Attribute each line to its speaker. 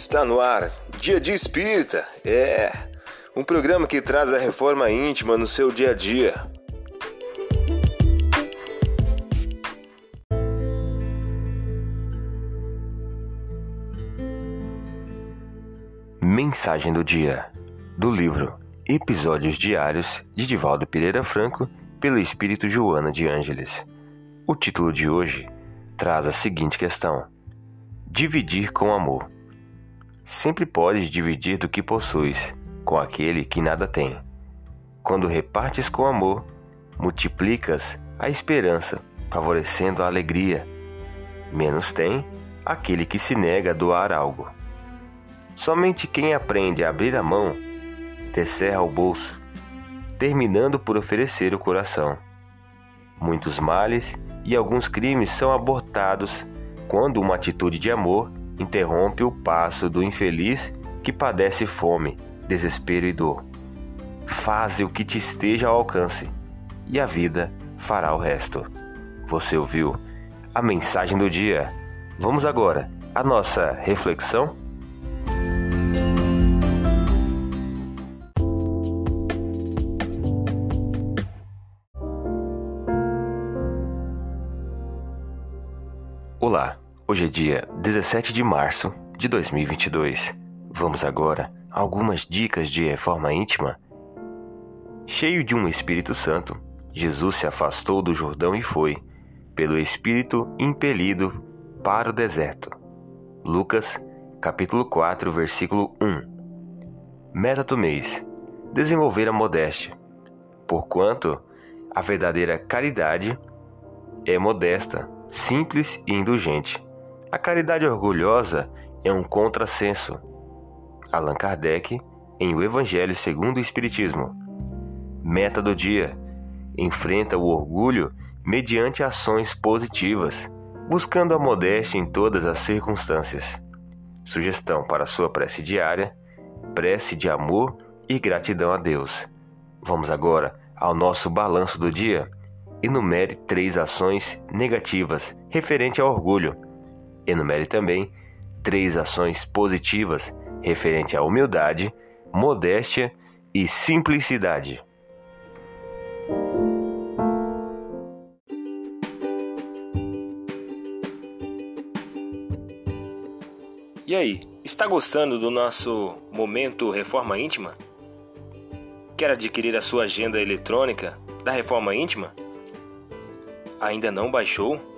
Speaker 1: Está no ar, Dia de Espírita. É um programa que traz a reforma íntima no seu dia a dia.
Speaker 2: Mensagem do dia do livro Episódios Diários de Divaldo Pereira Franco pelo Espírito Joana de Ângeles. O título de hoje traz a seguinte questão: Dividir com amor. Sempre podes dividir do que possuis com aquele que nada tem. Quando repartes com amor, multiplicas a esperança, favorecendo a alegria. Menos tem aquele que se nega a doar algo. Somente quem aprende a abrir a mão descerra o bolso, terminando por oferecer o coração. Muitos males e alguns crimes são abortados quando uma atitude de amor interrompe o passo do infeliz que padece fome, desespero e dor. Faze o que te esteja ao alcance e a vida fará o resto. Você ouviu a mensagem do dia? Vamos agora à nossa reflexão? Olá, hoje é dia 17 de março de 2022. Vamos agora a algumas dicas de reforma íntima. Cheio de um Espírito Santo, Jesus se afastou do Jordão e foi, pelo Espírito, impelido para o deserto. Lucas, capítulo 4, versículo 1. Meta do mês: desenvolver a modéstia. Porquanto a verdadeira caridade é modesta simples e indulgente. A caridade orgulhosa é um contrassenso. Allan Kardec, em O Evangelho segundo o Espiritismo. Meta do dia: enfrenta o orgulho mediante ações positivas, buscando a modéstia em todas as circunstâncias. Sugestão para sua prece diária: prece de amor e gratidão a Deus. Vamos agora ao nosso balanço do dia. Enumere três ações negativas referente ao orgulho. Enumere também três ações positivas referente à humildade, modéstia e simplicidade.
Speaker 1: E aí, está gostando do nosso momento Reforma Íntima? Quer adquirir a sua agenda eletrônica da Reforma Íntima? Ainda não baixou?